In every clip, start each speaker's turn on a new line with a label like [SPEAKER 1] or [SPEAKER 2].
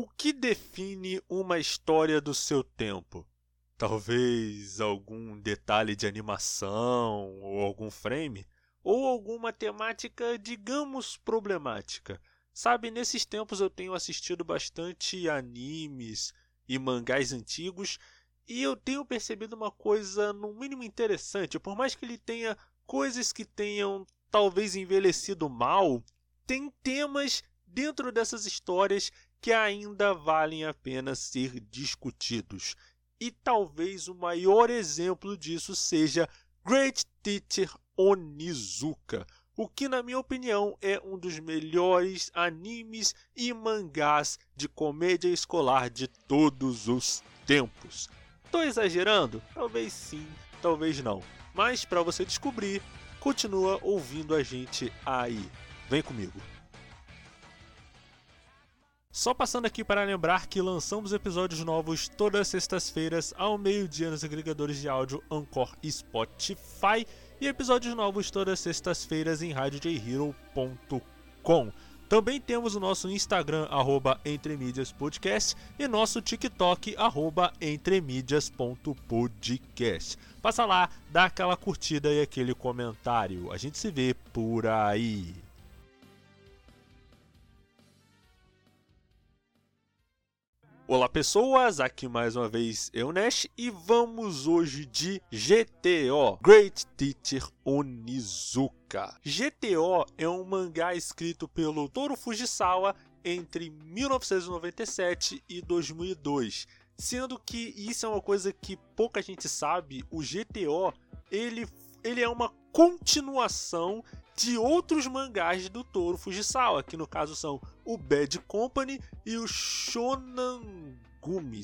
[SPEAKER 1] O que define uma história do seu tempo? Talvez algum detalhe de animação ou algum frame? Ou alguma temática, digamos, problemática? Sabe, nesses tempos eu tenho assistido bastante animes e mangás antigos e eu tenho percebido uma coisa, no mínimo interessante. Por mais que ele tenha coisas que tenham talvez envelhecido mal, tem temas dentro dessas histórias que ainda valem a pena ser discutidos. E talvez o maior exemplo disso seja Great Teacher Onizuka, o que, na minha opinião, é um dos melhores animes e mangás de comédia escolar de todos os tempos. Tô exagerando? Talvez sim, talvez não. Mas para você descobrir, continua ouvindo a gente aí. Vem comigo. Só passando aqui para lembrar que lançamos episódios novos todas as sextas-feiras ao meio-dia nos agregadores de áudio Anchor e Spotify e episódios novos todas as sextas-feiras em radiojhero.com. Também temos o nosso Instagram, arroba entremídiaspodcast, e nosso TikTok, arroba entremídias.podcast. Passa lá, dá aquela curtida e aquele comentário. A gente se vê por aí. Olá pessoas, aqui mais uma vez eu Nash e vamos hoje de GTO, Great Teacher Onizuka. GTO é um mangá escrito pelo Toru Fujisawa entre 1997 e 2002. Sendo que isso é uma coisa que pouca gente sabe, o GTO ele, ele é uma continuação de outros mangás do Toro Fujisawa, que no caso são o Bad Company e o Shonangumi,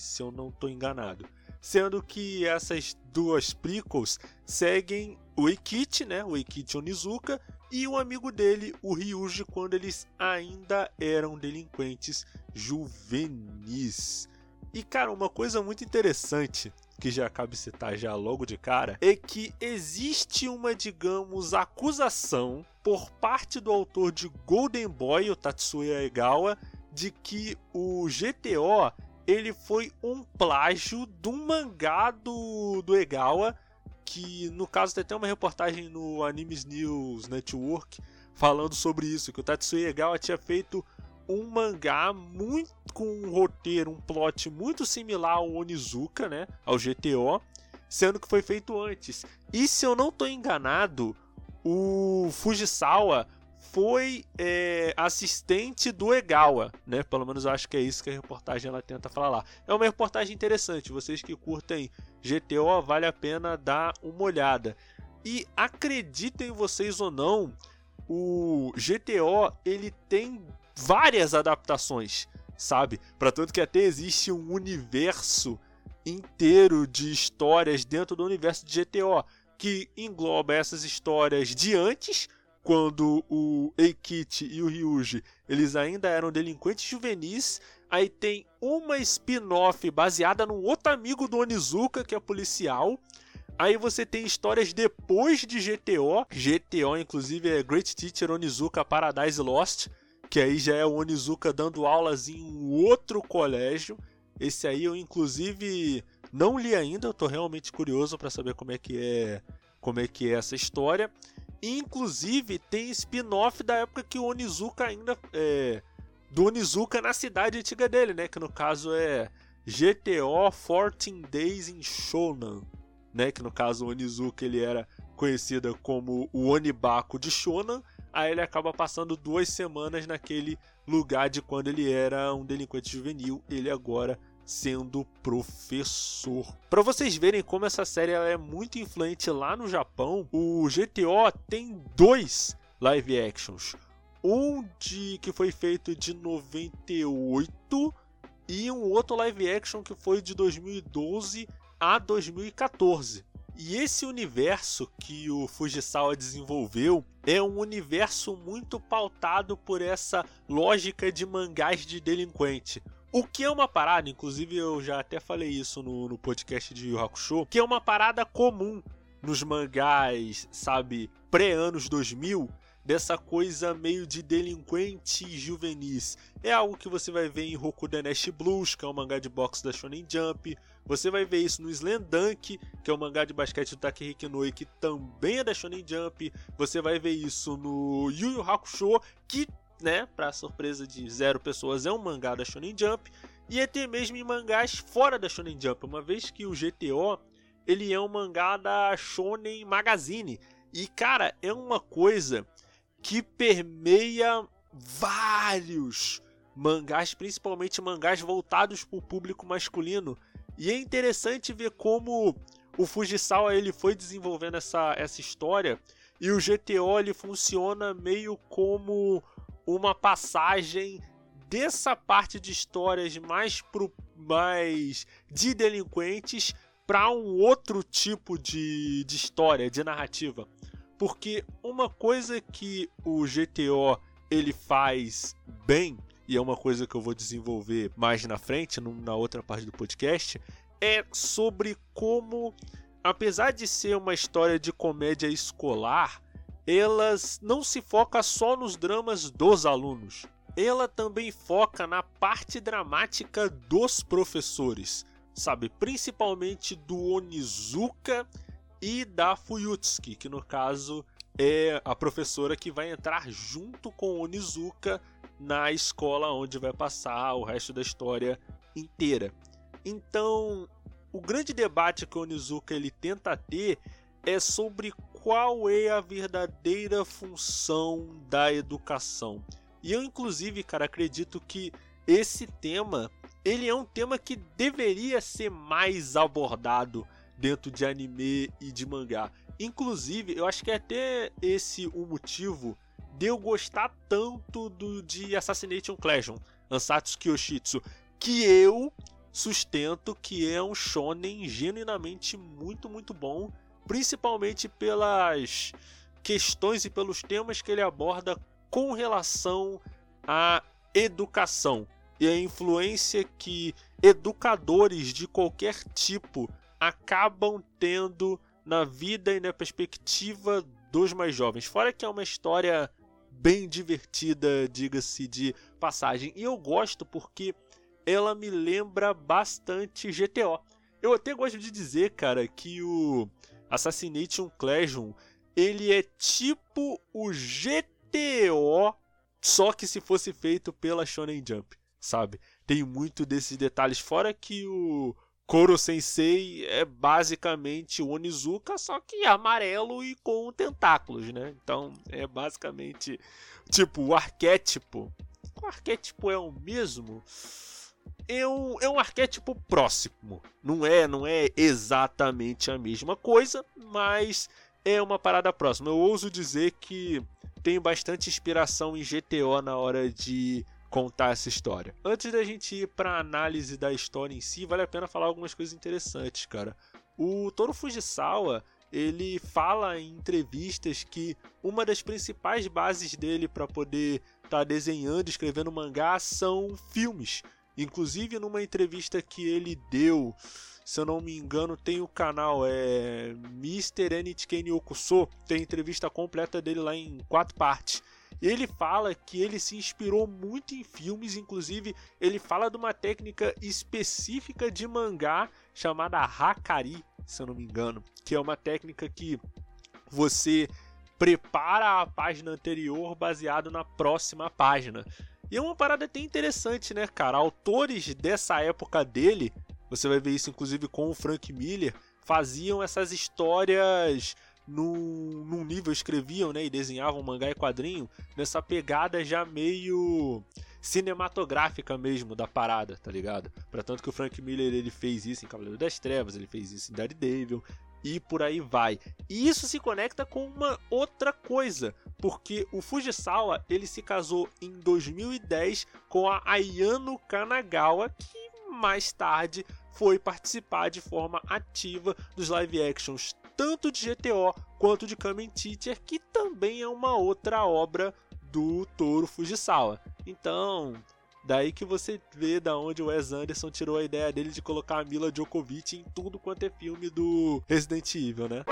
[SPEAKER 1] se eu não estou enganado. Sendo que essas duas prequels seguem o Eikichi, né, o Eikichi Onizuka, e o amigo dele, o Ryuji, quando eles ainda eram delinquentes juvenis. E cara, uma coisa muito interessante que já cabe citar já logo de cara, é que existe uma, digamos, acusação por parte do autor de Golden Boy, o Tatsuya Egawa, de que o GTO ele foi um plágio do mangá do, do Egawa, que no caso tem até uma reportagem no Animes News Network falando sobre isso, que o Tatsuya Egawa tinha feito um mangá muito com um roteiro, um plot muito similar ao Onizuka, né, ao GTO, sendo que foi feito antes. E se eu não estou enganado, o Fujisawa foi é, assistente do Egawa, né? Pelo menos eu acho que é isso que a reportagem ela tenta falar. É uma reportagem interessante. Vocês que curtem GTO, vale a pena dar uma olhada. E acreditem vocês ou não, o GTO ele tem várias adaptações, sabe? Para tanto que até existe um universo inteiro de histórias dentro do universo de GTO que engloba essas histórias de antes, quando o Eikichi e o Ryuji eles ainda eram delinquentes juvenis. Aí tem uma spin-off baseada num outro amigo do Onizuka, que é policial. Aí você tem histórias depois de GTO. GTO, inclusive, é Great Teacher Onizuka Paradise Lost que aí já é o Onizuka dando aulas em um outro colégio. Esse aí eu inclusive não li ainda, eu tô realmente curioso para saber como é que é, como é que é essa história. E, inclusive tem spin-off da época que o Onizuka ainda é, do Onizuka na cidade antiga dele, né, que no caso é GTO 14 Days in Shonan, né, que no caso o Onizuka ele era conhecido como o Onibako de Shonan aí ele acaba passando duas semanas naquele lugar de quando ele era um delinquente juvenil, ele agora sendo professor. Para vocês verem como essa série é muito influente lá no Japão, o GTO tem dois live actions. Um de que foi feito de 98 e um outro live action que foi de 2012 a 2014. E esse universo que o Fujisawa desenvolveu é um universo muito pautado por essa lógica de mangás de delinquente. O que é uma parada, inclusive eu já até falei isso no, no podcast de Yu Hakusho, que é uma parada comum nos mangás, sabe, pré-anos 2000, dessa coisa meio de delinquente juvenis. É algo que você vai ver em Nesh Blues, que é um mangá de boxe da Shonen Jump. Você vai ver isso no Slandunk, que é um mangá de basquete do Takehiko Inoue, que também é da Shonen Jump. Você vai ver isso no Yu Yu Hakusho, que, né, para surpresa de zero pessoas, é um mangá da Shonen Jump. E até mesmo em mangás fora da Shonen Jump, uma vez que o GTO ele é um mangá da Shonen Magazine. E cara, é uma coisa que permeia vários mangás, principalmente mangás voltados para o público masculino. E é interessante ver como o Fujisawa ele foi desenvolvendo essa, essa história e o GTO ele funciona meio como uma passagem dessa parte de histórias mais pro mais de delinquentes para um outro tipo de, de história, de narrativa. Porque uma coisa que o GTO ele faz bem, e é uma coisa que eu vou desenvolver mais na frente, na outra parte do podcast, é sobre como, apesar de ser uma história de comédia escolar, elas não se foca só nos dramas dos alunos. Ela também foca na parte dramática dos professores, sabe? Principalmente do Onizuka e da Fuyutsuki, que no caso é a professora que vai entrar junto com Onizuka na escola onde vai passar o resto da história inteira. Então, o grande debate que o Onizuka ele tenta ter é sobre qual é a verdadeira função da educação. E eu inclusive, cara, acredito que esse tema, ele é um tema que deveria ser mais abordado dentro de anime e de mangá. Inclusive, eu acho que é até esse o motivo de eu gostar tanto do de Assassination Classroom, Ansatsu Kyoshitsu, que eu sustento que é um shonen genuinamente muito, muito bom, principalmente pelas questões e pelos temas que ele aborda com relação à educação e a influência que educadores de qualquer tipo acabam tendo na vida e na perspectiva dos mais jovens. Fora que é uma história bem divertida, diga-se de passagem. E eu gosto porque ela me lembra bastante GTO. Eu até gosto de dizer, cara, que o Assassination Classroom ele é tipo o GTO, só que se fosse feito pela Shonen Jump, sabe? Tem muito desses detalhes, fora que o Koro Sensei é basicamente o Onizuka, só que amarelo e com tentáculos, né? Então é basicamente tipo o arquétipo. O arquétipo é o mesmo? É um, é um arquétipo próximo. Não é, não é exatamente a mesma coisa, mas é uma parada próxima. Eu ouso dizer que tem bastante inspiração em GTO na hora de contar essa história. Antes da gente ir para a análise da história em si, vale a pena falar algumas coisas interessantes, cara. O Toro Fujisawa, ele fala em entrevistas que uma das principais bases dele para poder estar tá desenhando, escrevendo mangá são filmes. Inclusive numa entrevista que ele deu, se eu não me engano, tem o canal é Mr. Nitken Okuso, tem entrevista completa dele lá em quatro partes. Ele fala que ele se inspirou muito em filmes, inclusive ele fala de uma técnica específica de mangá chamada Hakari, se eu não me engano, que é uma técnica que você prepara a página anterior baseado na próxima página. E é uma parada até interessante, né, cara? Autores dessa época dele, você vai ver isso inclusive com o Frank Miller, faziam essas histórias num, num nível, escreviam né, e desenhavam mangá e quadrinho nessa pegada já meio cinematográfica mesmo da parada, tá ligado? Para tanto que o Frank Miller ele fez isso em Cavaleiro das Trevas, ele fez isso em Daredevil e por aí vai. E isso se conecta com uma outra coisa, porque o Fujisawa ele se casou em 2010 com a Ayano Kanagawa, que mais tarde foi participar de forma ativa dos live actions tanto de GTO quanto de Kamen Teacher, que também é uma outra obra do Toro Fujisawa. Então, daí que você vê da onde o Wes Anderson tirou a ideia dele de colocar a Mila Djokovic em tudo quanto é filme do Resident Evil, né?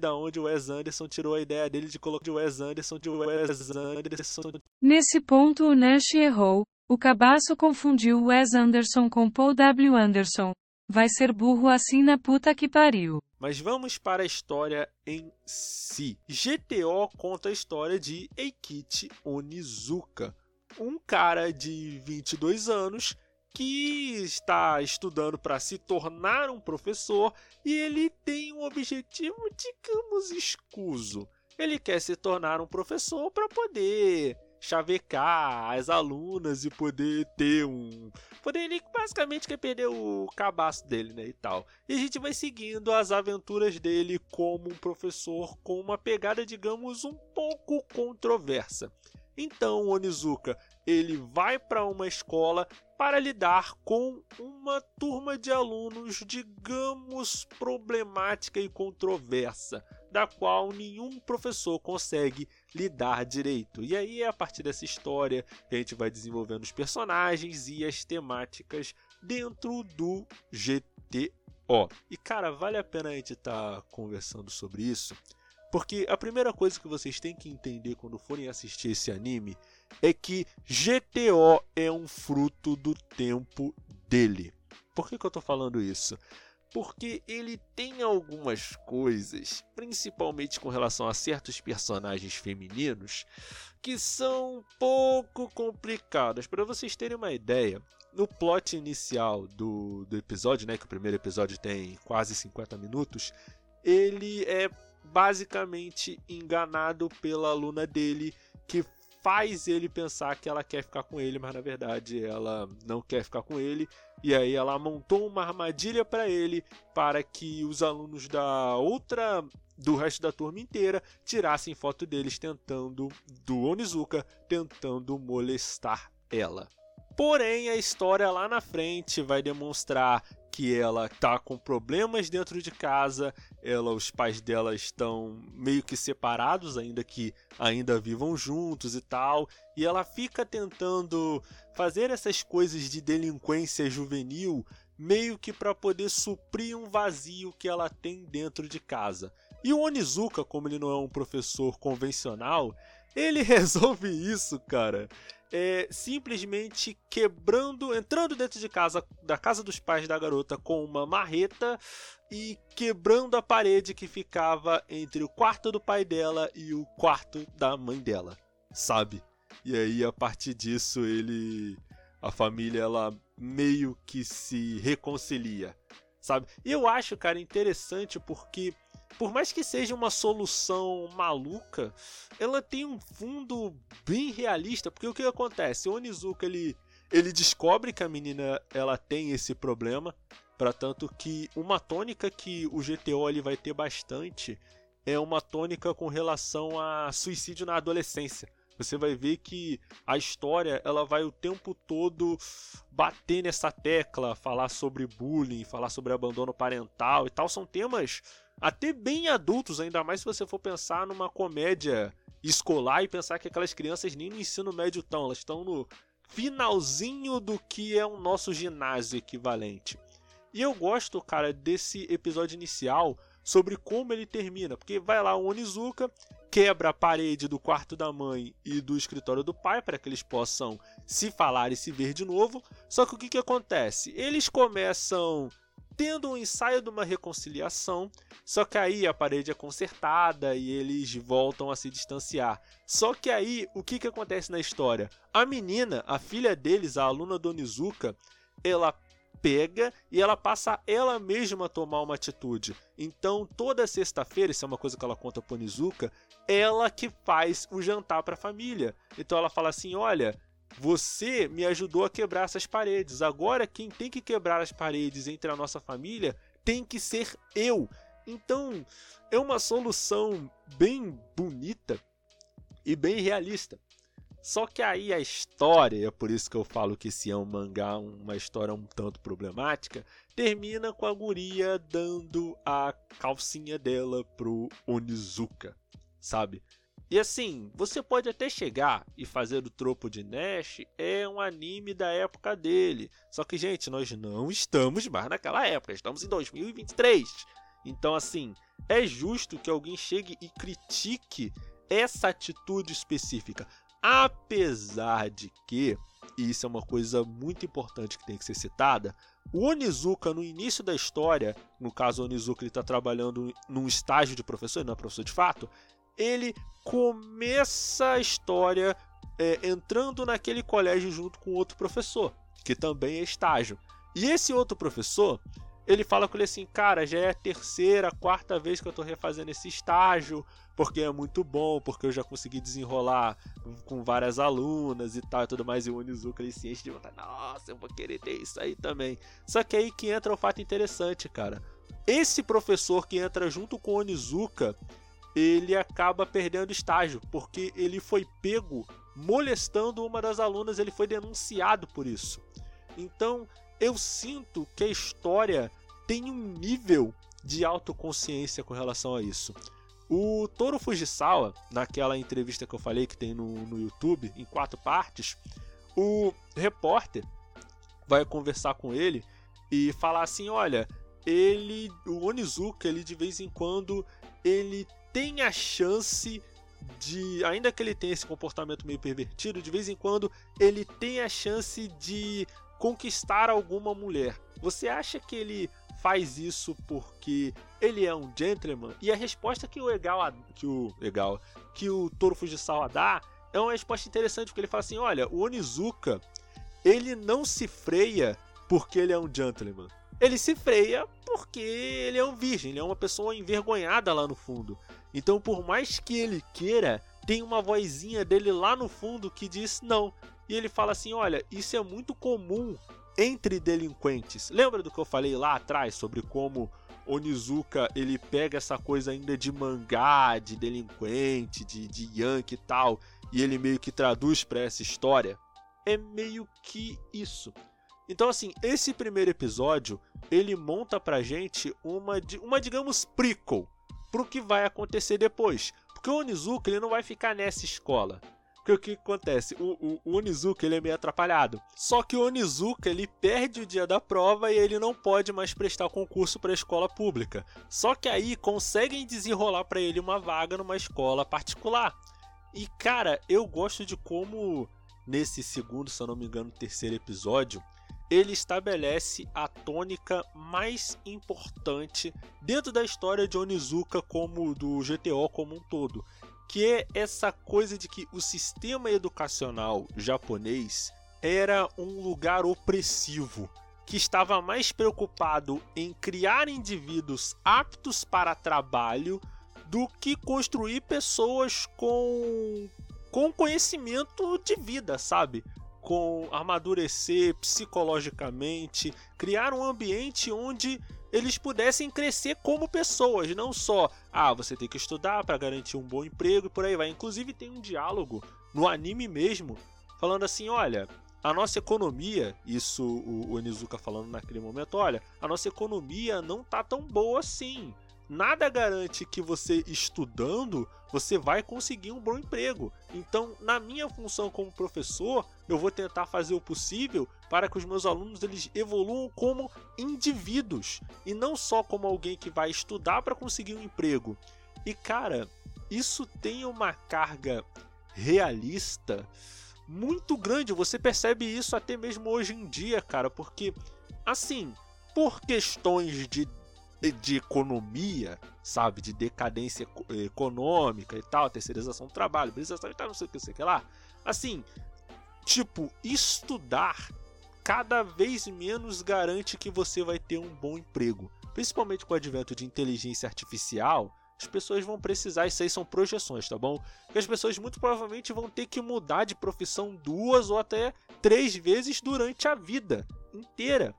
[SPEAKER 1] da onde o Wes Anderson tirou a ideia dele de colocar o Wes Anderson de Wes Anderson.
[SPEAKER 2] Nesse ponto o Nash errou. O cabaço confundiu Wes Anderson com Paul W. Anderson. Vai ser burro assim na puta que pariu.
[SPEAKER 1] Mas vamos para a história em si. GTO conta a história de Eikichi Onizuka, um cara de 22 anos que está estudando para se tornar um professor e ele tem um objetivo, digamos, escuso. Ele quer se tornar um professor para poder chavecar as alunas e poder ter um. Poder ele basicamente quer perder o cabaço dele, né? E tal. E a gente vai seguindo as aventuras dele como um professor com uma pegada, digamos, um pouco controversa. Então, Onizuka, ele vai para uma escola para lidar com uma turma de alunos, digamos, problemática e controversa, da qual nenhum professor consegue lidar direito. E aí é a partir dessa história que a gente vai desenvolvendo os personagens e as temáticas dentro do GTO. E cara, vale a pena a gente estar tá conversando sobre isso, porque a primeira coisa que vocês têm que entender quando forem assistir esse anime é que GTO é um fruto do tempo dele. Por que, que eu estou falando isso? Porque ele tem algumas coisas, principalmente com relação a certos personagens femininos, que são um pouco complicadas. Para vocês terem uma ideia, no plot inicial do, do episódio, né, que o primeiro episódio tem quase 50 minutos, ele é basicamente enganado pela aluna dele que faz ele pensar que ela quer ficar com ele, mas na verdade ela não quer ficar com ele. E aí ela montou uma armadilha para ele para que os alunos da outra do resto da turma inteira tirassem foto deles tentando do Onizuka tentando molestar ela. Porém, a história lá na frente vai demonstrar que ela tá com problemas dentro de casa, ela, os pais dela estão meio que separados, ainda que ainda vivam juntos e tal, e ela fica tentando fazer essas coisas de delinquência juvenil meio que para poder suprir um vazio que ela tem dentro de casa. E o Onizuka, como ele não é um professor convencional, ele resolve isso, cara é, simplesmente quebrando, entrando dentro de casa, da casa dos pais da garota com uma marreta e quebrando a parede que ficava entre o quarto do pai dela e o quarto da mãe dela, sabe? E aí a partir disso ele a família ela meio que se reconcilia, sabe? E eu acho, cara, interessante porque por mais que seja uma solução maluca, ela tem um fundo bem realista, porque o que acontece? O Onizuka ele, ele descobre que a menina ela tem esse problema, para tanto que uma tônica que o GTO ele vai ter bastante é uma tônica com relação a suicídio na adolescência. Você vai ver que a história ela vai o tempo todo bater nessa tecla, falar sobre bullying, falar sobre abandono parental e tal. São temas até bem adultos, ainda mais se você for pensar numa comédia escolar e pensar que aquelas crianças nem no ensino médio estão, elas estão no finalzinho do que é o nosso ginásio equivalente. E eu gosto, cara, desse episódio inicial sobre como ele termina, porque vai lá o Onizuka, quebra a parede do quarto da mãe e do escritório do pai para que eles possam se falar e se ver de novo. Só que o que, que acontece? Eles começam tendo um ensaio de uma reconciliação, só que aí a parede é consertada e eles voltam a se distanciar. Só que aí, o que, que acontece na história? A menina, a filha deles, a aluna Donizuka, ela pega e ela passa ela mesma a tomar uma atitude. Então, toda sexta-feira, isso é uma coisa que ela conta pro Nizuka, ela que faz o jantar para a família. Então ela fala assim: "Olha, você me ajudou a quebrar essas paredes. Agora quem tem que quebrar as paredes entre a nossa família tem que ser eu. Então, é uma solução bem bonita e bem realista. Só que aí a história, é por isso que eu falo que esse é um mangá, uma história um tanto problemática, termina com a guria dando a calcinha dela pro Onizuka, sabe? E assim, você pode até chegar e fazer o tropo de Nash é um anime da época dele. Só que, gente, nós não estamos mais naquela época, estamos em 2023. Então, assim, é justo que alguém chegue e critique essa atitude específica. Apesar de que, e isso é uma coisa muito importante que tem que ser citada, o Onizuka, no início da história, no caso o Onizuka está trabalhando num estágio de professor, ele não é professor de fato, ele começa a história é, entrando naquele colégio junto com outro professor, que também é estágio. E esse outro professor, ele fala com ele assim, cara, já é a terceira, quarta vez que eu tô refazendo esse estágio, porque é muito bom, porque eu já consegui desenrolar com várias alunas e tal e tudo mais. E o Onizuka ele se enche de vontade, nossa, eu vou querer ter isso aí também. Só que aí que entra o fato interessante, cara. Esse professor que entra junto com o Onizuka, ele acaba perdendo estágio, porque ele foi pego molestando uma das alunas, ele foi denunciado por isso. Então, eu sinto que a história tem um nível de autoconsciência com relação a isso. O Toro Fujisawa, naquela entrevista que eu falei que tem no, no YouTube, em quatro partes, o repórter vai conversar com ele e falar assim: olha, ele, o Onizuka, ele de vez em quando ele tem a chance de, ainda que ele tenha esse comportamento meio pervertido, de vez em quando ele tem a chance de conquistar alguma mulher. Você acha que ele faz isso porque ele é um gentleman? E a resposta que o legal que o legal que o Toro Fujisawa dá é uma resposta interessante porque ele fala assim: "Olha, o Onizuka, ele não se freia porque ele é um gentleman. Ele se freia porque ele é um virgem, ele é uma pessoa envergonhada lá no fundo. Então, por mais que ele queira, tem uma vozinha dele lá no fundo que diz não. E ele fala assim: olha, isso é muito comum entre delinquentes. Lembra do que eu falei lá atrás sobre como Onizuka ele pega essa coisa ainda de mangá, de delinquente, de, de yankee e tal, e ele meio que traduz para essa história? É meio que isso. Então, assim, esse primeiro episódio ele monta pra gente uma, uma digamos, prequel pro que vai acontecer depois. Porque o Onizuka ele não vai ficar nessa escola. Porque o que acontece? O, o, o, Onizuka ele é meio atrapalhado. Só que o Onizuka ele perde o dia da prova e ele não pode mais prestar concurso para a escola pública. Só que aí conseguem desenrolar para ele uma vaga numa escola particular. E cara, eu gosto de como nesse segundo, se eu não me engano, terceiro episódio, ele estabelece a tônica mais importante dentro da história de Onizuka como do GTO como um todo, que é essa coisa de que o sistema educacional japonês era um lugar opressivo, que estava mais preocupado em criar indivíduos aptos para trabalho do que construir pessoas com com conhecimento de vida, sabe? Com amadurecer psicologicamente, criar um ambiente onde eles pudessem crescer como pessoas, não só, ah, você tem que estudar para garantir um bom emprego e por aí vai. Inclusive tem um diálogo no anime mesmo falando assim, olha, a nossa economia, isso o, Onizuka falando naquele momento, olha, a nossa economia não tá tão boa assim nada garante que você estudando você vai conseguir um bom emprego. Então, na minha função como professor, eu vou tentar fazer o possível para que os meus alunos eles evoluam como indivíduos e não só como alguém que vai estudar para conseguir um emprego. E cara, isso tem uma carga realista muito grande. Você percebe isso até mesmo hoje em dia, cara, porque assim, por questões de de economia, sabe? De decadência econômica e tal, terceirização do trabalho, terceirização e tal, não sei o que, não sei o que lá. Assim, tipo, estudar cada vez menos garante que você vai ter um bom emprego. Principalmente com o advento de inteligência artificial, as pessoas vão precisar, isso aí são projeções, tá bom? Que as pessoas muito provavelmente vão ter que mudar de profissão duas ou até três vezes durante a vida inteira.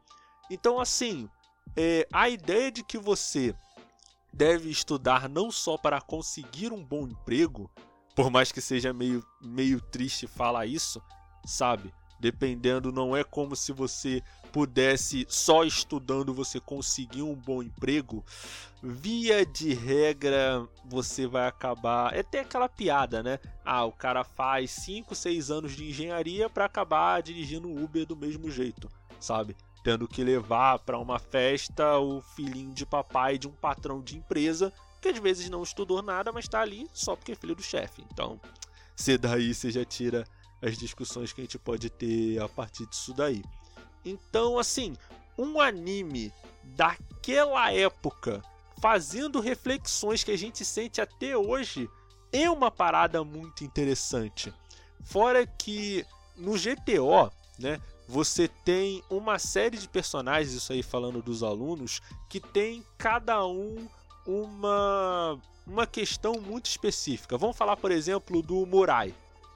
[SPEAKER 1] Então, assim, é, a ideia de que você deve estudar não só para conseguir um bom emprego, por mais que seja meio, meio triste falar isso, sabe? Dependendo, não é como se você pudesse só estudando você conseguir um bom emprego. Via de regra, você vai acabar. É até aquela piada, né? Ah, o cara faz 5, 6 anos de engenharia para acabar dirigindo Uber do mesmo jeito, sabe? Tendo que levar para uma festa o filhinho de papai de um patrão de empresa que às vezes não estudou nada, mas está ali só porque é filho do chefe. Então, se daí você já tira as discussões que a gente pode ter a partir disso daí. Então, assim, um anime daquela época fazendo reflexões que a gente sente até hoje é uma parada muito interessante. Fora que no GTO, né, você tem uma série de personagens, isso aí falando dos alunos, que tem cada um uma uma questão muito específica. Vamos falar, por exemplo, do Murai,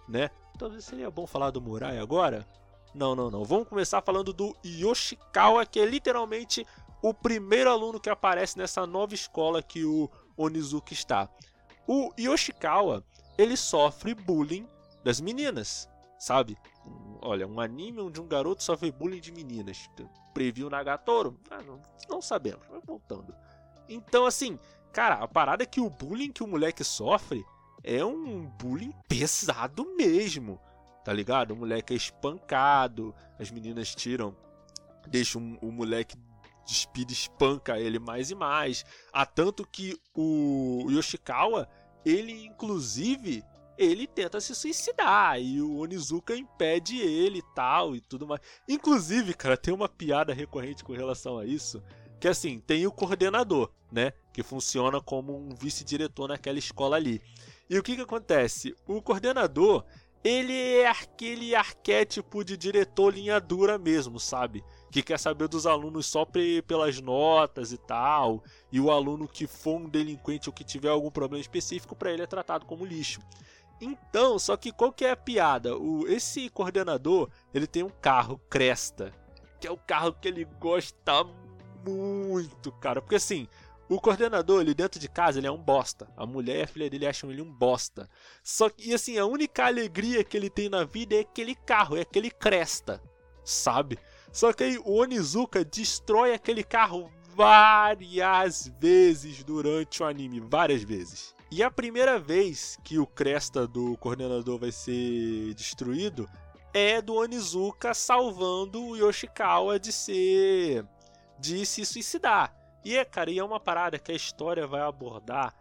[SPEAKER 1] né? Talvez seria bom falar do Murai agora. Não, não, não. Vamos começar falando do Yoshikawa, que é literalmente o primeiro aluno que aparece nessa nova escola que o Onizuki está. O Yoshikawa, ele sofre bullying das meninas, sabe? Olha, um anime onde um garoto sofre bullying de meninas. Previu Nagatoro? Ah, não, não sabemos, mas voltando. Então, assim, cara, a parada é que o bullying que o moleque sofre é um bullying pesado mesmo, tá ligado? O moleque é espancado, as meninas tiram, deixam o moleque despida espanca ele mais e mais. Há tanto que o Yoshikawa, ele inclusive, ele tenta se suicidar e o Onizuka impede ele e tal e tudo mais. Inclusive, cara, tem uma piada recorrente com relação a isso, que assim, tem o coordenador, né, que funciona como um vice-diretor naquela escola ali. E o que que acontece? O coordenador, ele é aquele arquétipo de diretor linha dura mesmo, sabe? Que quer saber dos alunos só pelas notas e tal, e o aluno que for um delinquente ou que tiver algum problema específico para ele é tratado como lixo. Então, só que qual que é a piada? O, esse coordenador, ele tem um carro Cresta, que é o carro que ele gosta muito, cara, porque assim, o coordenador, ele dentro de casa, ele é um bosta. A mulher e a filha dele acham ele um bosta. Só que, assim, a única alegria que ele tem na vida é aquele carro, é aquele Cresta, sabe? Só que aí o Onizuka destrói aquele carro várias vezes durante o anime, várias vezes. E a primeira vez que o Cresta do coordenador vai ser destruído é do Onizuka salvando o Yoshikawa de ser de se suicidar. E é, cara, e é uma parada que a história vai abordar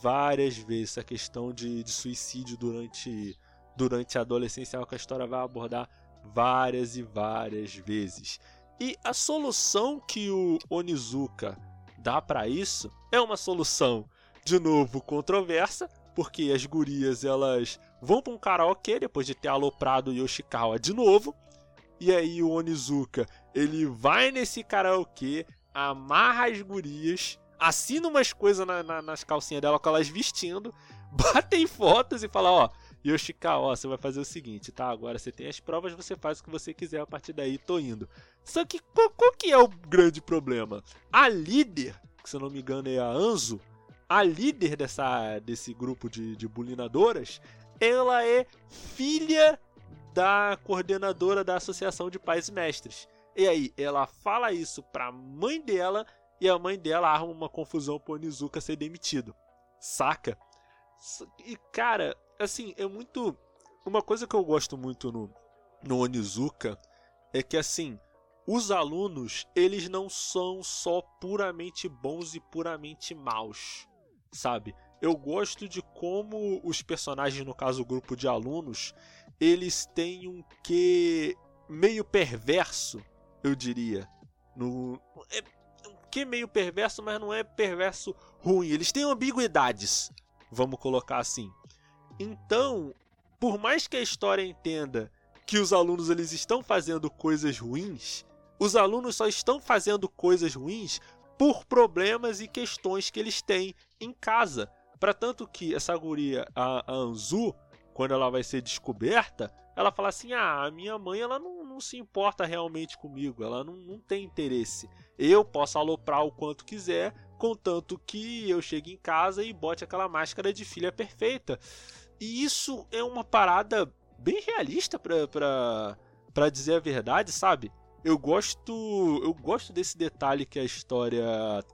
[SPEAKER 1] várias vezes a questão de, de suicídio durante, durante a adolescência, é que a história vai abordar várias e várias vezes. E a solução que o Onizuka dá para isso é uma solução, de novo, controversa, porque as gurias elas vão para um karaokê depois de ter aloprado Yoshikawa de novo. E aí o Onizuka, ele vai nesse karaokê, amarra as gurias, assina umas coisas na, na, nas calcinhas dela com elas vestindo, batem fotos e fala, ó, Yoshika, ó, você vai fazer o seguinte, tá? Agora você tem as provas, você faz o que você quiser a partir daí, tô indo. Só que qual, qual que é o grande problema? A líder, que se eu não me engano é a Anzo, a líder dessa, desse grupo de, de bulinadoras, ela é filha da coordenadora da Associação de Pais e Mestres. E aí, ela fala isso pra mãe dela e a mãe dela arma uma confusão pro Onizuka ser demitido. Saca? E cara, assim, é muito. Uma coisa que eu gosto muito no, no Onizuka é que assim, os alunos, eles não são só puramente bons e puramente maus, sabe? Eu gosto de como os personagens, no caso o grupo de alunos, eles têm um quê meio perverso eu diria. No, é que é meio perverso, mas não é perverso ruim. Eles têm ambiguidades, vamos colocar assim. Então, por mais que a história entenda que os alunos eles estão fazendo coisas ruins, os alunos só estão fazendo coisas ruins por problemas e questões que eles têm em casa. Para tanto que essa guria, a, Anzu, quando ela vai ser descoberta, ela fala assim: ah, a minha mãe ela não, não se importa realmente comigo, ela não, não tem interesse. Eu posso aloprar o quanto quiser, contanto que eu chegue em casa e bote aquela máscara de filha perfeita. E isso é uma parada bem realista para dizer a verdade, sabe? Eu gosto, eu gosto desse detalhe que a história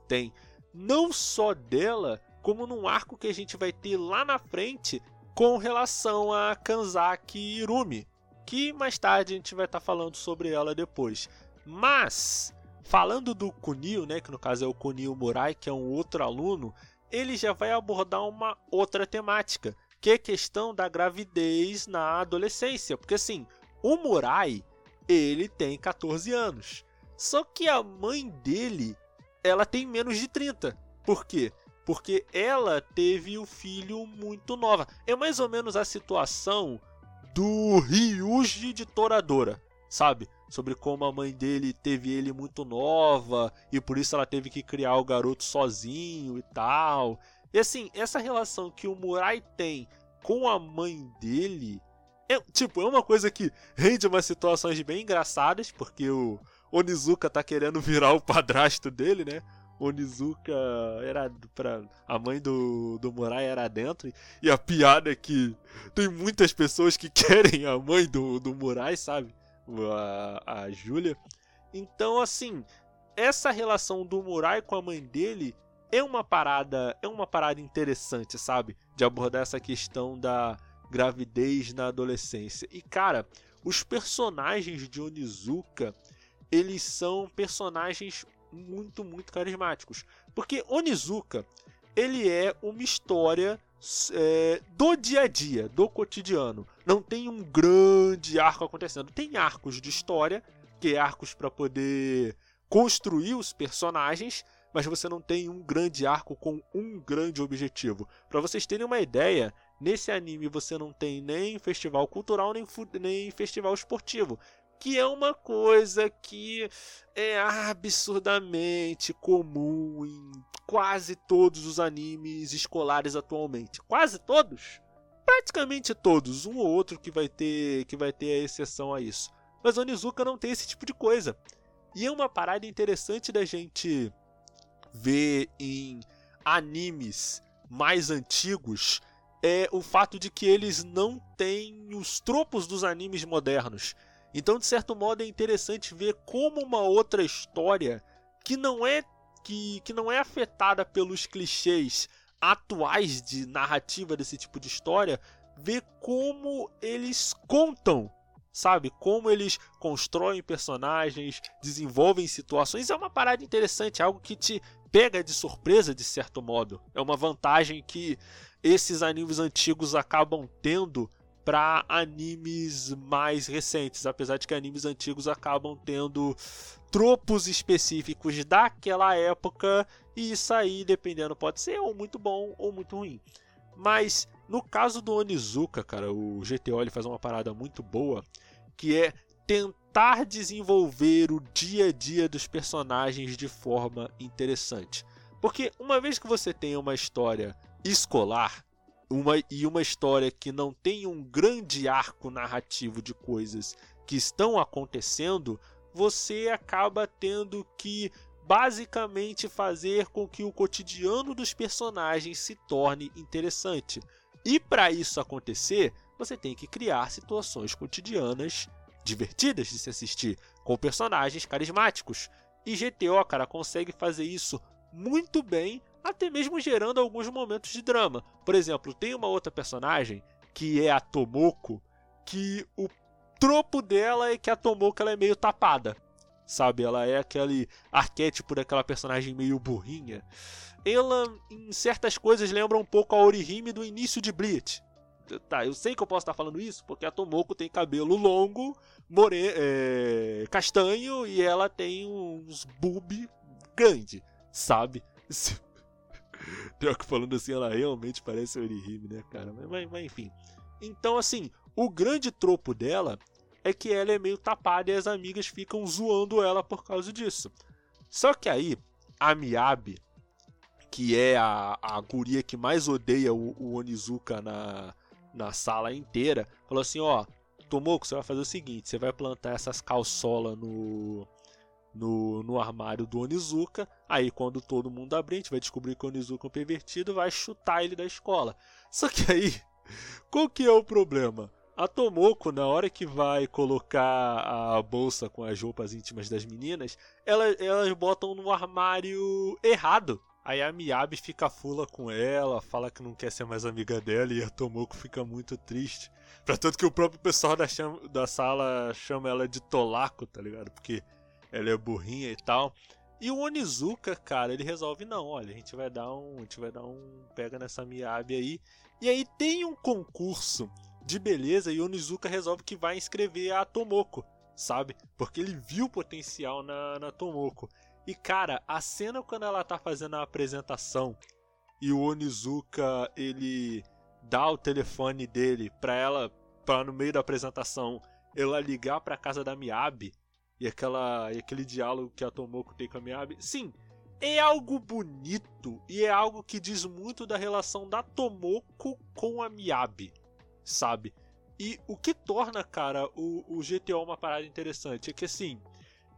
[SPEAKER 1] tem, não só dela, como num arco que a gente vai ter lá na frente com relação a Kanzaki Irumi, que mais tarde a gente vai estar tá falando sobre ela depois. Mas, falando do Kunio, né, que no caso é o Kunio Murai, que é um outro aluno, ele já vai abordar uma outra temática, que é a questão da gravidez na adolescência. Porque assim, o Murai, ele tem 14 anos. Só que a mãe dele, ela tem menos de 30. Por quê? Porque ela teve o filho muito nova. É mais ou menos a situação do Ryuji de Toradora, sabe? Sobre como a mãe dele teve ele muito nova e por isso ela teve que criar o garoto sozinho e tal. E assim, essa relação que o Murai tem com a mãe dele é, tipo, é uma coisa que rende umas situações bem engraçadas, porque o Onizuka tá querendo virar o padrasto dele, né? Onizuka era para a mãe do, do Murai era dentro e a piada é que tem muitas pessoas que querem a mãe do, do Murai, sabe? A, a Julia. Então, assim, essa relação do Murai com a mãe dele é uma parada, é uma parada interessante, sabe? De abordar essa questão da gravidez na adolescência. E cara, os personagens de Onizuka, eles são personagens muito, muito carismáticos. Porque Onizuka, ele é uma história é, do dia a dia, do cotidiano. Não tem um grande arco acontecendo. Tem arcos de história, que é arcos para poder construir os personagens, mas você não tem um grande arco com um grande objetivo. Para vocês terem uma ideia, nesse anime você não tem nem festival cultural nem, nem festival esportivo que é uma coisa que é absurdamente comum em quase todos os animes escolares atualmente. Quase todos? Praticamente todos, um ou outro que vai ter que vai ter a exceção a isso. Mas Onizuka não tem esse tipo de coisa. E é uma parada interessante da gente ver em animes mais antigos é o fato de que eles não têm os tropos dos animes modernos. Então, de certo modo, é interessante ver como uma outra história que não é que, que não é afetada pelos clichês atuais de narrativa desse tipo de história, ver como eles contam, sabe? Como eles constroem personagens, desenvolvem situações. É uma parada interessante, algo que te pega de surpresa de certo modo. É uma vantagem que esses animes antigos acabam tendo para animes mais recentes, apesar de que animes antigos acabam tendo tropos específicos daquela época e isso aí, dependendo, pode ser ou muito bom ou muito ruim. Mas no caso do Onizuka, cara, o GTO ele faz uma parada muito boa, que é tentar desenvolver o dia a dia dos personagens de forma interessante. Porque uma vez que você tem uma história escolar, uma, e uma história que não tem um grande arco narrativo de coisas que estão acontecendo, você acaba tendo que basicamente fazer com que o cotidiano dos personagens se torne interessante. E para isso acontecer, você tem que criar situações cotidianas divertidas de se assistir, com personagens carismáticos. E GTO, cara, consegue fazer isso muito bem até mesmo gerando alguns momentos de drama. Por exemplo, tem uma outra personagem que é a Tomoko, que o tropo dela é que a Tomoko ela é meio tapada. Sabe, ela é aquele arquétipo daquela personagem meio burrinha. Ela, em certas coisas, lembra um pouco a Orihime do início de Bleach. Tá, eu sei que eu posso estar falando isso porque a Tomoko tem cabelo longo, more... É... castanho e ela tem uns boob grande, sabe? Pior que falando assim, ela realmente parece a Orihime, né, cara? Mas, mas, mas, enfim. Então, assim, o grande tropo dela é que ela é meio tapada e as amigas ficam zoando ela por causa disso. Só que aí, a Miyabi, que é a, a guria que mais odeia o, o Onizuka na, na sala inteira, falou assim: Ó, Tomoko, você vai fazer o seguinte: você vai plantar essas calçolas no, no, no armário do Onizuka. Aí, quando todo mundo abrir, a gente vai descobrir que o Onizuka é um pervertido vai chutar ele da escola. Só que aí, qual que é o problema? A Tomoko, na hora que vai colocar a bolsa com as roupas íntimas das meninas, elas, elas botam no armário errado. Aí a Miyabi fica fula com ela, fala que não quer ser mais amiga dela e a Tomoko fica muito triste. Pra tanto que o próprio pessoal da, chama, da sala chama ela de Tolaco, tá ligado? Porque ela é burrinha e tal. E o Onizuka, cara, ele resolve, não, olha, a gente vai dar um. A gente vai dar um. Pega nessa Miyabi aí. E aí tem um concurso de beleza e o Onizuka resolve que vai inscrever a Tomoko, sabe? Porque ele viu o potencial na, na Tomoko. E cara, a cena quando ela tá fazendo a apresentação e o Onizuka ele dá o telefone dele pra ela, pra no meio da apresentação, ela ligar pra casa da Miyabi e, aquela, e aquele diálogo que a Tomoko tem com a Miyabi. Sim, é algo bonito e é algo que diz muito da relação da Tomoko com a Miyabi, sabe? E o que torna, cara, o, o GTO uma parada interessante é que assim,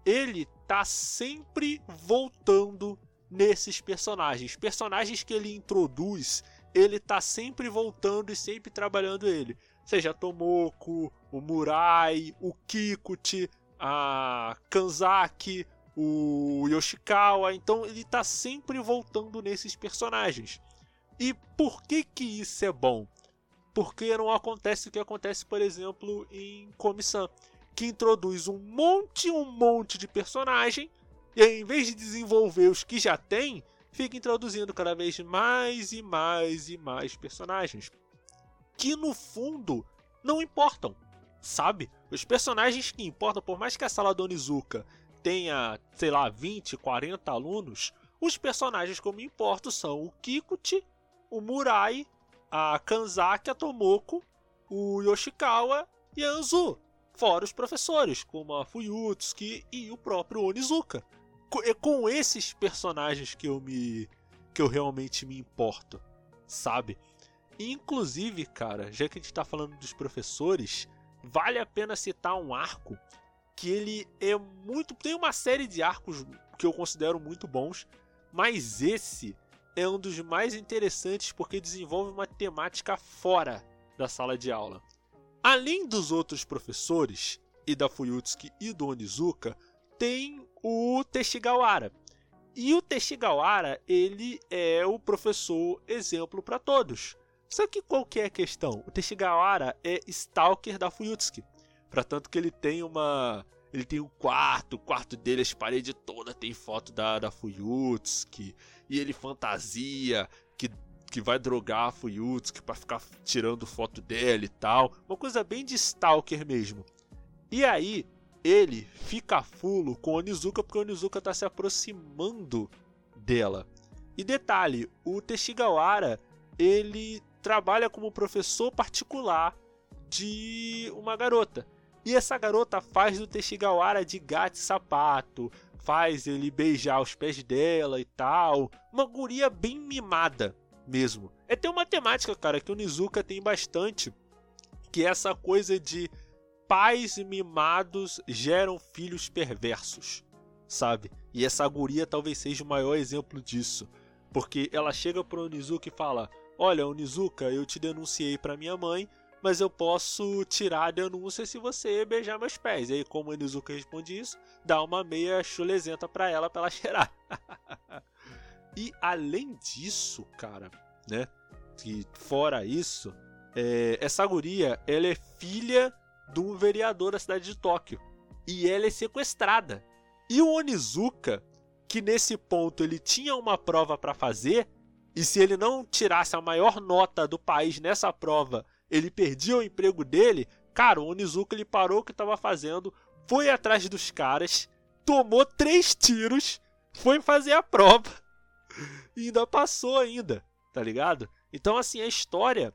[SPEAKER 1] ele tá sempre voltando nesses personagens. Personagens que ele introduz, ele tá sempre voltando e sempre trabalhando ele. Seja Tomoko, o Murai, o Kikuchi, a Kanzaki, o Yoshikawa, então ele está sempre voltando nesses personagens. E por que que isso é bom? Porque não acontece o que acontece, por exemplo, em Comissão, que introduz um monte, um monte de personagem e aí, em vez de desenvolver os que já tem, fica introduzindo cada vez mais e mais e mais personagens que no fundo não importam sabe? Os personagens que importam, por mais que a sala do Onizuka tenha, sei lá, 20, 40 alunos, os personagens que eu me importo são o Kikuchi, o Murai, a Kanzaki, a Tomoko, o Yoshikawa e a Anzu. Fora os professores, como a Fuyutsuki e o próprio Onizuka. É com esses personagens que eu me. que eu realmente me importo, sabe? Inclusive, cara, já que a gente tá falando dos professores, vale a pena citar um arco que ele é muito. Tem uma série de arcos que eu considero muito bons, mas esse é um dos mais interessantes porque desenvolve uma temática fora da sala de aula. Além dos outros professores, e da Fuyutsuki e do Onizuka, tem o Teshigawara. E o Teshigawara, ele é o professor exemplo para todos. Só que qual que é a questão? O Teshigawara é stalker da Fuyutsuki. Para tanto que ele tem uma ele tem um quarto, o quarto dele, as paredes todas tem foto da, da Fuyutsuki. E ele fantasia que, que vai drogar a Fuyutsuki pra ficar tirando foto dela e tal. Uma coisa bem de Stalker mesmo. E aí, ele fica fulo com o Onizuka porque o Onizuka tá se aproximando dela. E detalhe, o Teshigawara, ele trabalha como professor particular de uma garota. E essa garota faz do Teshigawara de gato e sapato, faz ele beijar os pés dela e tal. Uma guria bem mimada mesmo. É ter uma temática, cara, que o Nizuka tem bastante, que é essa coisa de pais mimados geram filhos perversos, sabe? E essa guria talvez seja o maior exemplo disso, porque ela chega pro Nizuka e fala: Olha, Onizuka, eu te denunciei para minha mãe, mas eu posso tirar a denúncia se você beijar meus pés. E aí, como o Onizuka responde isso, dá uma meia chulezenta pra ela pra ela cheirar. e além disso, cara, né? Que fora isso, é, essa guria, ela é filha de um vereador da cidade de Tóquio. E ela é sequestrada. E o Onizuka, que nesse ponto ele tinha uma prova para fazer, e se ele não tirasse a maior nota do país nessa prova, ele perdia o emprego dele. Cara, o Onizuka ele parou o que estava fazendo, foi atrás dos caras, tomou três tiros, foi fazer a prova e ainda passou ainda, tá ligado? Então assim, a história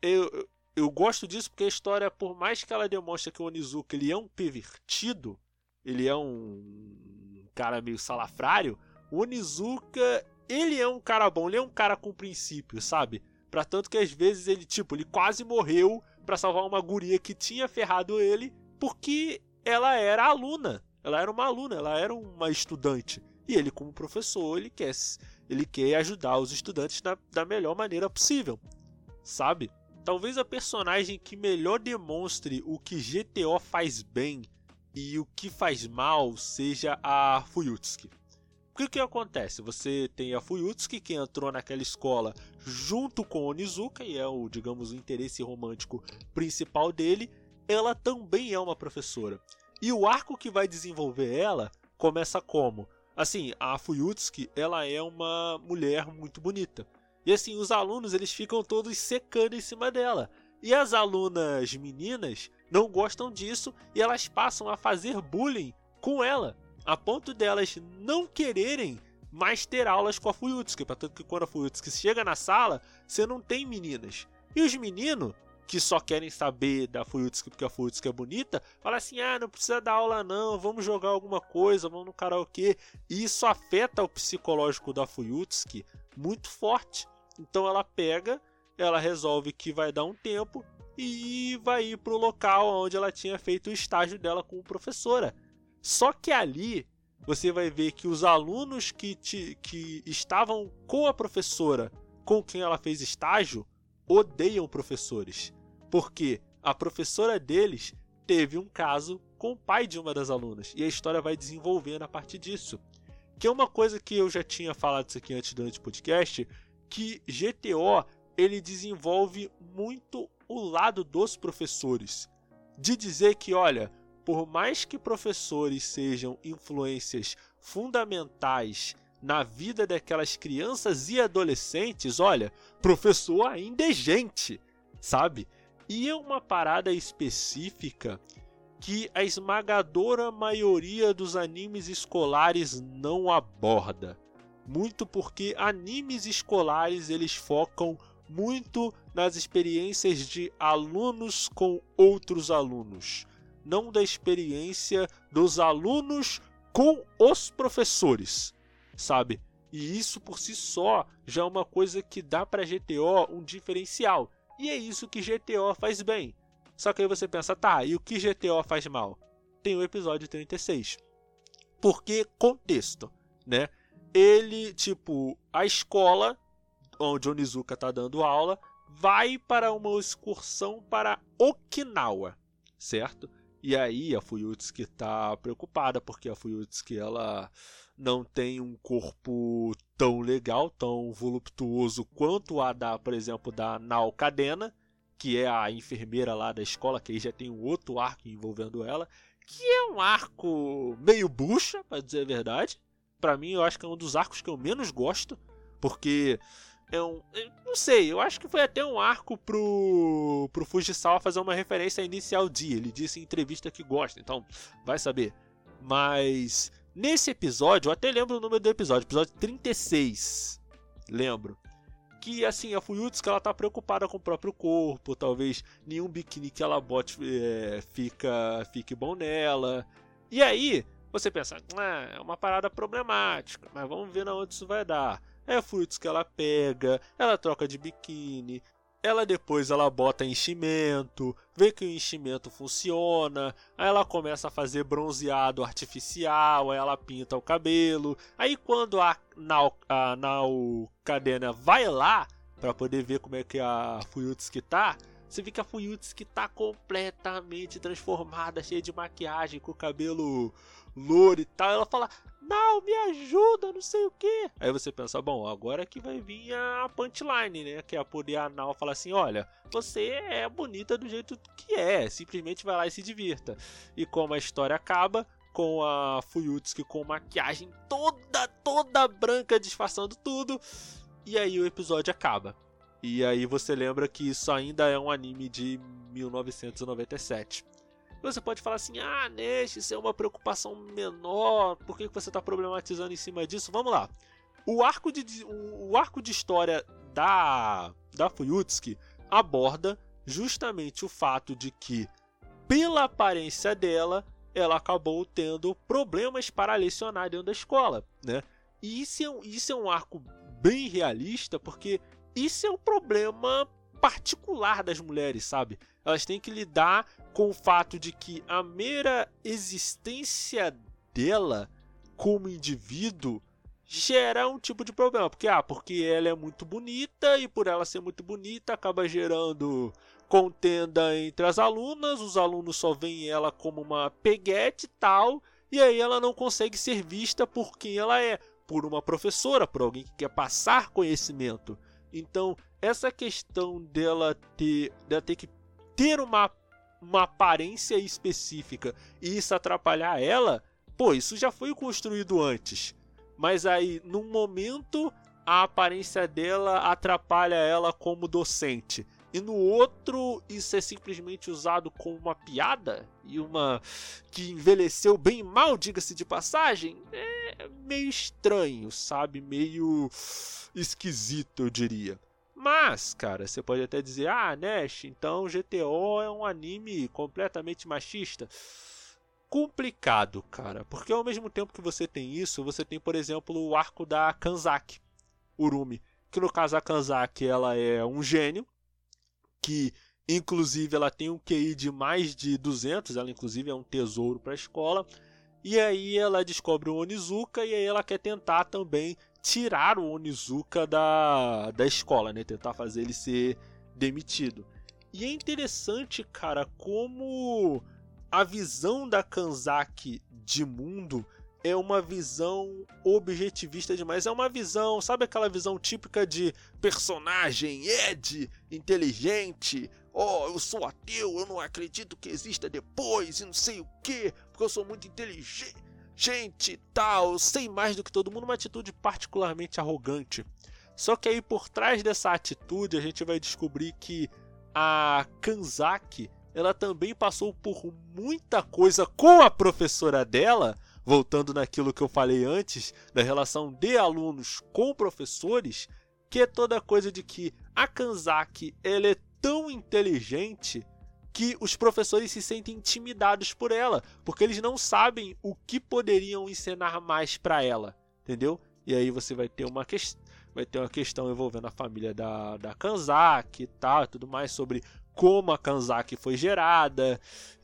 [SPEAKER 1] eu, eu gosto disso porque a história, por mais que ela demonstre que o Onizuka ele é um pervertido, ele é um cara meio salafrário, o Onizuka ele é um cara bom, ele é um cara com princípio, sabe? Pra tanto que às vezes ele, tipo, ele quase morreu para salvar uma guria que tinha ferrado ele porque ela era aluna. Ela era uma aluna, ela era uma estudante. E ele, como professor, ele quer, ele quer ajudar os estudantes da, da melhor maneira possível, sabe? Talvez a personagem que melhor demonstre o que GTO faz bem e o que faz mal seja a Fuyutsuki. O que acontece? Você tem a Fuyutsuki, que entrou naquela escola junto com o Nizuka, e é o, digamos, o interesse romântico principal dele. Ela também é uma professora. E o arco que vai desenvolver ela começa como? Assim, a Fuyutsuki, ela é uma mulher muito bonita. E assim, os alunos, eles ficam todos secando em cima dela. E as alunas meninas não gostam disso e elas passam a fazer bullying com ela, a ponto delas não quererem mais ter aulas com a Fuyutsuki. Portanto, que quando a Fuyutsuki chega na sala, você não tem meninas. E os meninos, que só querem saber da Fuyutsuki porque a Fuyutsuki é bonita, falam assim: ah, não precisa dar aula não, vamos jogar alguma coisa, vamos no karaokê. E isso afeta o psicológico da Fuyutsuki muito forte. Então ela pega, ela resolve que vai dar um tempo e vai ir para o local onde ela tinha feito o estágio dela como professora. Só que ali você vai ver que os alunos que, te, que estavam com a professora com quem ela fez estágio odeiam professores, porque a professora deles teve um caso com o pai de uma das alunas e a história vai desenvolvendo a partir disso. Que é uma coisa que eu já tinha falado isso aqui antes durante o podcast, que GTO ele desenvolve muito o lado dos professores, de dizer que, olha, por mais que professores sejam influências fundamentais na vida daquelas crianças e adolescentes, olha, professor ainda é gente, sabe? E é uma parada específica que a esmagadora maioria dos animes escolares não aborda. Muito porque animes escolares eles focam muito nas experiências de alunos com outros alunos, não da experiência dos alunos com os professores sabe? E isso por si só já é uma coisa que dá para GTO um diferencial. E é isso que GTO faz bem. Só que aí você pensa, tá, e o que GTO faz mal? Tem o episódio 36. Porque contexto, né? Ele, tipo, a escola onde Onizuka tá dando aula vai para uma excursão para Okinawa, certo? E aí a Fuyutsuki tá preocupada porque a Fuyutsuki ela não tem um corpo tão legal, tão voluptuoso quanto a da, por exemplo, da Nao Cadena, que é a enfermeira lá da escola, que aí já tem um outro arco envolvendo ela, que é um arco meio bucha, para dizer a verdade. Para mim, eu acho que é um dos arcos que eu menos gosto, porque é um, não sei, eu acho que foi até um arco pro pro Fujisawa fazer uma referência à Inicial D. Ele disse em entrevista que gosta, então vai saber. Mas Nesse episódio, eu até lembro o número do episódio, episódio 36. Lembro. Que assim, a Fuyutsuki ela tá preocupada com o próprio corpo, talvez nenhum biquíni que ela bote é, fica, fique bom nela. E aí, você pensa, ah, é uma parada problemática, mas vamos ver na onde isso vai dar. É Fuyutsuki que ela pega, ela troca de biquíni, ela depois ela bota enchimento, vê que o enchimento funciona, aí ela começa a fazer bronzeado artificial, aí ela pinta o cabelo. Aí quando a Nao, a Nao Cadena vai lá para poder ver como é que a Fuyutsuki tá, você vê que a Fuyutsuki tá completamente transformada, cheia de maquiagem, com o cabelo louro e tal. Ela fala: não, me ajuda, não sei o que. Aí você pensa, bom, agora que vai vir a punchline, né? Que é poder a Nal falar assim: olha, você é bonita do jeito que é, simplesmente vai lá e se divirta. E como a história acaba, com a Fuyutsuki com maquiagem toda, toda branca, disfarçando tudo. E aí o episódio acaba. E aí você lembra que isso ainda é um anime de 1997. Você pode falar assim: ah, Neste, isso é uma preocupação menor, por que você está problematizando em cima disso? Vamos lá. O arco de, o arco de história da, da Fuyutsuki aborda justamente o fato de que, pela aparência dela, ela acabou tendo problemas para lecionar dentro da escola, né? E isso é, isso é um arco bem realista, porque isso é um problema particular das mulheres, sabe? Elas têm que lidar com o fato de que a mera existência dela como indivíduo gera um tipo de problema. Porque, ah, porque ela é muito bonita e por ela ser muito bonita acaba gerando contenda entre as alunas, os alunos só veem ela como uma peguete tal, e aí ela não consegue ser vista por quem ela é, por uma professora, por alguém que quer passar conhecimento. Então, essa questão dela ter, dela ter que ter uma, uma aparência específica e isso atrapalhar ela, pô, isso já foi construído antes. Mas aí, num momento, a aparência dela atrapalha ela como docente. E no outro, isso é simplesmente usado como uma piada e uma que envelheceu bem mal, diga-se de passagem. É meio estranho, sabe? Meio esquisito, eu diria. Mas, cara, você pode até dizer: "Ah, Nash, então GTO é um anime completamente machista" complicado, cara. Porque ao mesmo tempo que você tem isso, você tem, por exemplo, o arco da Kanzaki, Urumi. Que no caso a Kanzaki, ela é um gênio, que inclusive ela tem um QI de mais de 200, ela inclusive é um tesouro para a escola. E aí ela descobre o Onizuka e aí ela quer tentar também tirar o Onizuka da, da escola, né? Tentar fazer ele ser demitido. E é interessante, cara, como a visão da Kanzaki de mundo é uma visão objetivista demais. É uma visão, sabe aquela visão típica de personagem Ed, inteligente. Oh, eu sou ateu, eu não acredito que exista depois e não sei o que, porque eu sou muito inteligente gente tal, sei mais do que todo mundo, uma atitude particularmente arrogante. Só que aí por trás dessa atitude a gente vai descobrir que a Kanzaki ela também passou por muita coisa com a professora dela, voltando naquilo que eu falei antes, da relação de alunos com professores, que é toda coisa de que a Kanzaki ela é tão inteligente que os professores se sentem intimidados por ela, porque eles não sabem o que poderiam ensinar mais para ela, entendeu? E aí você vai ter uma questão vai ter uma questão envolvendo a família da, da Kanzaki e tal, tudo mais sobre como a Kanzaki foi gerada.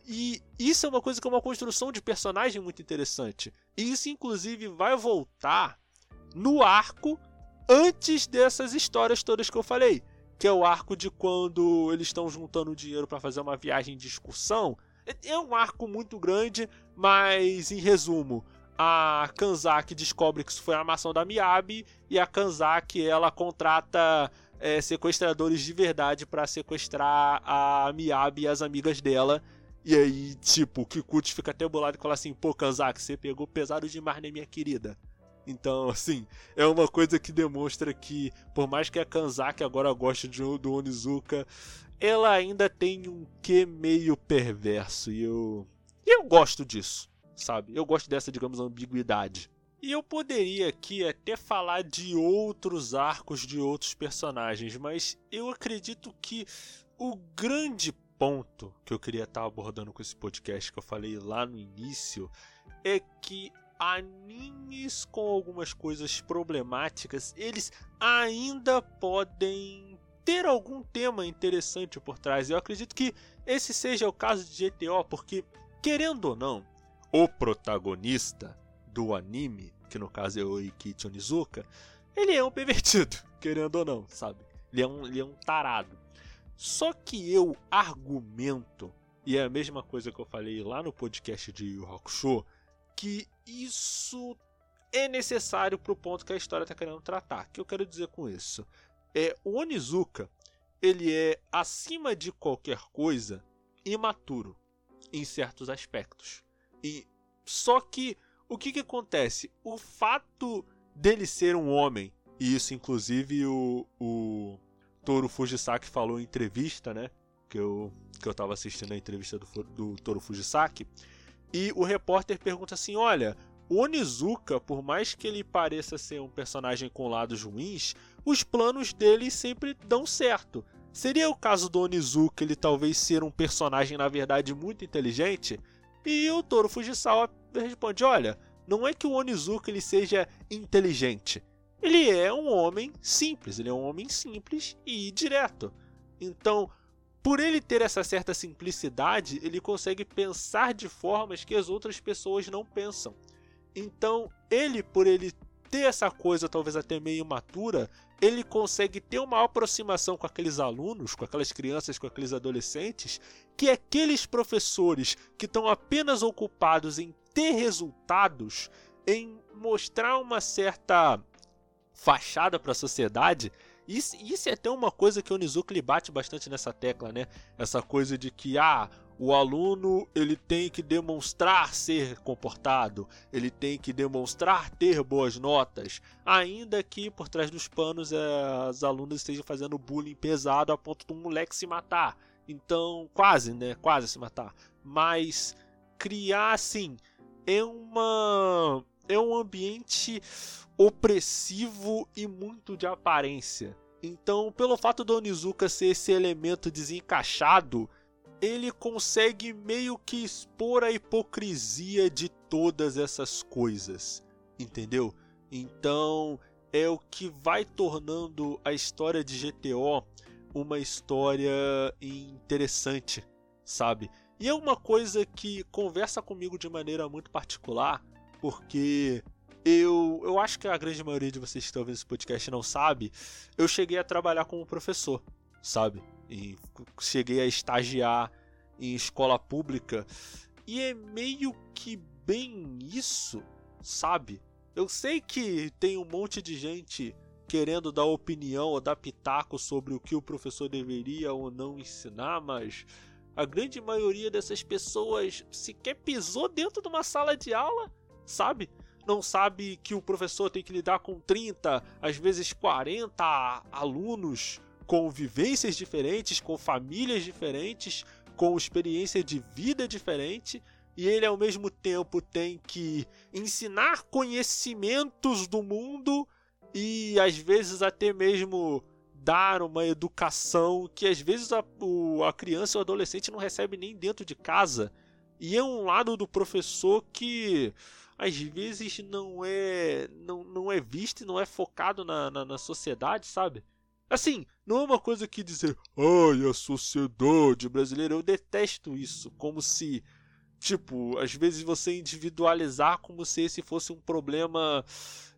[SPEAKER 1] E isso é uma coisa que é uma construção de personagem muito interessante. E isso, inclusive, vai voltar no arco antes dessas histórias todas que eu falei. Que é o arco de quando eles estão juntando dinheiro para fazer uma viagem de excursão. É um arco muito grande, mas em resumo, a Kanzaki descobre que isso foi a armação da Miyabi e a Kanzaki ela contrata é, sequestradores de verdade para sequestrar a Miyabi e as amigas dela. E aí, tipo, o Kikuchi fica até bolado e fala assim: pô, Kanzaki, você pegou pesado demais, né, minha querida? Então, assim, é uma coisa que demonstra que, por mais que a Kanzaki agora goste de, do Onizuka, ela ainda tem um quê meio perverso. E eu. eu gosto disso, sabe? Eu gosto dessa, digamos, ambiguidade. E eu poderia aqui até falar de outros arcos de outros personagens, mas eu acredito que o grande ponto que eu queria estar abordando com esse podcast que eu falei lá no início é que animes com algumas coisas problemáticas, eles ainda podem ter algum tema interessante por trás. Eu acredito que esse seja o caso de GTO, porque querendo ou não, o protagonista do anime, que no caso é o Ikichi Onizuka, ele é um pervertido, querendo ou não, sabe? Ele é um, ele é um tarado. Só que eu argumento, e é a mesma coisa que eu falei lá no podcast de Yu Hakusho, que isso é necessário para o ponto que a história está querendo tratar. O que eu quero dizer com isso? É, o Onizuka, ele é, acima de qualquer coisa, imaturo em certos aspectos. E só que o que, que acontece? O fato dele ser um homem, e isso inclusive o, o Toro Fujisaki falou em entrevista, né? Que eu, que eu tava assistindo a entrevista do, do Toro Fujisaki. E o repórter pergunta assim: Olha, o Onizuka, por mais que ele pareça ser um personagem com lados ruins, os planos dele sempre dão certo. Seria o caso do Onizuka ele talvez ser um personagem, na verdade, muito inteligente? E o Toro Fujisawa responde: olha, não é que o Onizuka ele seja inteligente. Ele é um homem simples, ele é um homem simples e direto. Então, por ele ter essa certa simplicidade, ele consegue pensar de formas que as outras pessoas não pensam. Então, ele, por ele ter essa coisa talvez até meio imatura, ele consegue ter uma aproximação com aqueles alunos, com aquelas crianças, com aqueles adolescentes, que aqueles professores que estão apenas ocupados em ter resultados, em mostrar uma certa fachada para a sociedade, isso, isso é até uma coisa que o Onizuka lhe bate bastante nessa tecla, né? Essa coisa de que, ah, O aluno ele tem que demonstrar ser comportado, ele tem que demonstrar ter boas notas, ainda que por trás dos panos é, as alunas estejam fazendo bullying pesado a ponto de um moleque se matar. Então, quase, né? Quase se matar. Mas criar assim é uma é um ambiente opressivo e muito de aparência. Então, pelo fato do Onizuka ser esse elemento desencaixado, ele consegue meio que expor a hipocrisia de todas essas coisas, entendeu? Então é o que vai tornando a história de GTO uma história interessante, sabe? E é uma coisa que conversa comigo de maneira muito particular, porque eu, eu acho que a grande maioria de vocês que estão ouvindo esse podcast não sabe, eu cheguei a trabalhar como professor, sabe? e cheguei a estagiar em escola pública e é meio que bem isso, sabe? Eu sei que tem um monte de gente querendo dar opinião ou dar pitaco sobre o que o professor deveria ou não ensinar, mas a grande maioria dessas pessoas sequer pisou dentro de uma sala de aula, sabe? Não sabe que o professor tem que lidar com 30, às vezes 40 alunos com vivências diferentes, com famílias diferentes, com experiência de vida diferente, e ele ao mesmo tempo tem que ensinar conhecimentos do mundo e às vezes até mesmo dar uma educação que às vezes a, o, a criança ou adolescente não recebe nem dentro de casa. E é um lado do professor que às vezes não é não, não é visto e não é focado na, na, na sociedade, sabe? Assim, não é uma coisa que dizer, ai, a sociedade brasileira, eu detesto isso, como se, tipo, às vezes você individualizar como se esse fosse um problema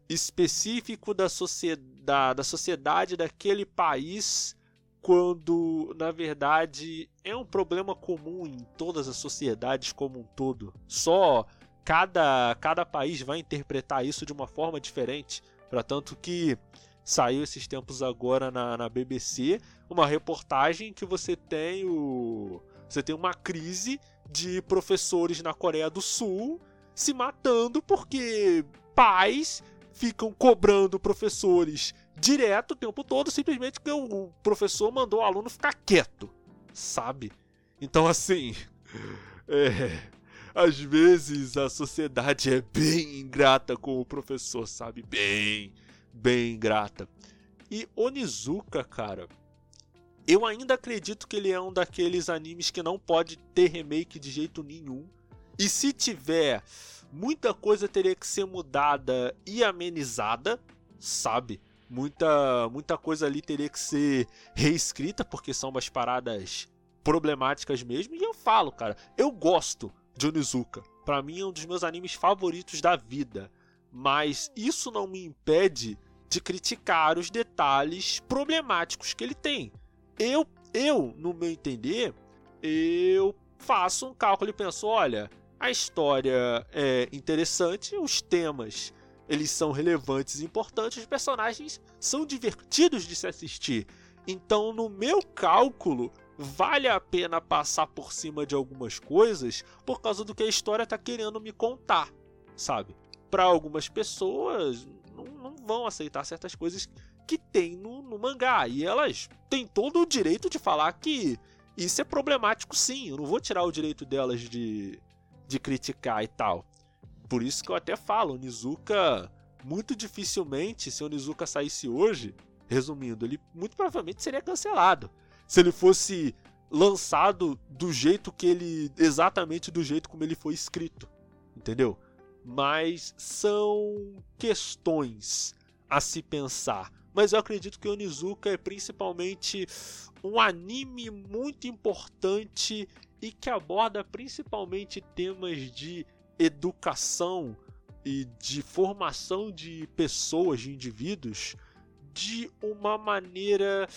[SPEAKER 1] específico da sociedade, da sociedade daquele país, quando na verdade é um problema comum em todas as sociedades como um todo. Só cada, cada país vai interpretar isso de uma forma diferente, para tanto que Saiu esses tempos agora na, na BBC uma reportagem que você tem o. Você tem uma crise de professores na Coreia do Sul se matando porque pais ficam cobrando professores direto o tempo todo, simplesmente porque o professor mandou o aluno ficar quieto, sabe? Então, assim, é, às vezes a sociedade é bem ingrata com o professor, sabe? Bem, bem grata. E Onizuka, cara, eu ainda acredito que ele é um daqueles animes que não pode ter remake de jeito nenhum. E se tiver, muita coisa teria que ser mudada e amenizada, sabe? Muita, muita coisa ali teria que ser reescrita, porque são umas paradas problemáticas mesmo. E eu falo, cara, eu gosto de Onizuka. Pra mim é um dos meus animes favoritos da vida. Mas isso não me impede de criticar os detalhes problemáticos que ele tem. Eu, eu, no meu entender, eu faço um cálculo e penso, olha, a história é interessante, os temas eles são relevantes e importantes, os personagens são divertidos de se assistir. Então, no meu cálculo, vale a pena passar por cima de algumas coisas por causa do que a história está querendo me contar, sabe? Para algumas pessoas, não, não vão aceitar certas coisas que tem no, no, mangá. E elas têm todo o direito de falar que isso é problemático sim. Eu não vou tirar o direito delas de, de criticar e tal. Por isso que eu até falo, Nizuka, muito dificilmente, se o Nizuka saísse hoje, resumindo, ele muito provavelmente seria cancelado. Se ele fosse lançado do jeito que ele. exatamente do jeito como ele foi escrito. Entendeu? mas são questões a se pensar. Mas eu acredito que Onizuka é principalmente um anime muito importante e que aborda principalmente temas de educação e de formação de pessoas, de indivíduos, de uma maneira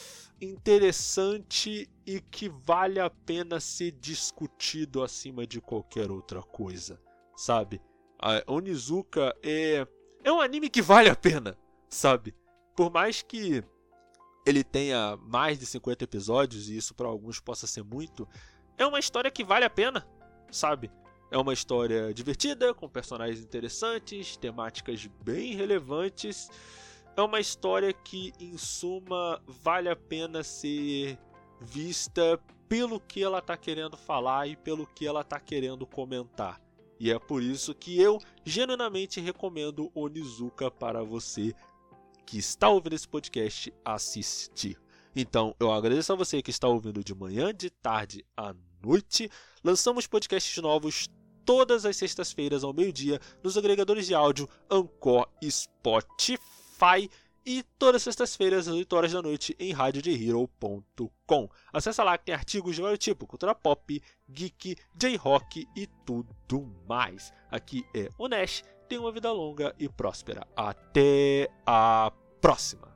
[SPEAKER 1] interessante e que vale a pena ser discutido acima de qualquer outra coisa, sabe? A Onizuka é é um anime que vale a pena, sabe? Por mais que ele tenha mais de 50 episódios e isso para alguns possa ser muito, é uma história que vale a pena, sabe? É uma história divertida, com personagens interessantes, temáticas bem relevantes. É uma história que, em suma, vale a pena ser vista pelo que ela está querendo falar e pelo que ela está querendo comentar. E é por isso que eu genuinamente recomendo Onizuka para você que está ouvindo esse podcast assistir. Então, eu agradeço a você que está ouvindo de manhã, de tarde à noite. Lançamos podcasts novos todas as sextas-feiras ao meio-dia nos agregadores de áudio Anchor e Spotify e todas as sextas-feiras às 8 horas da noite em radiodehero.com. Acesse lá que tem artigos de vários tipos, cultura pop, geek, J-rock e tudo mais. Aqui é o Nash, tenha uma vida longa e próspera. Até a próxima!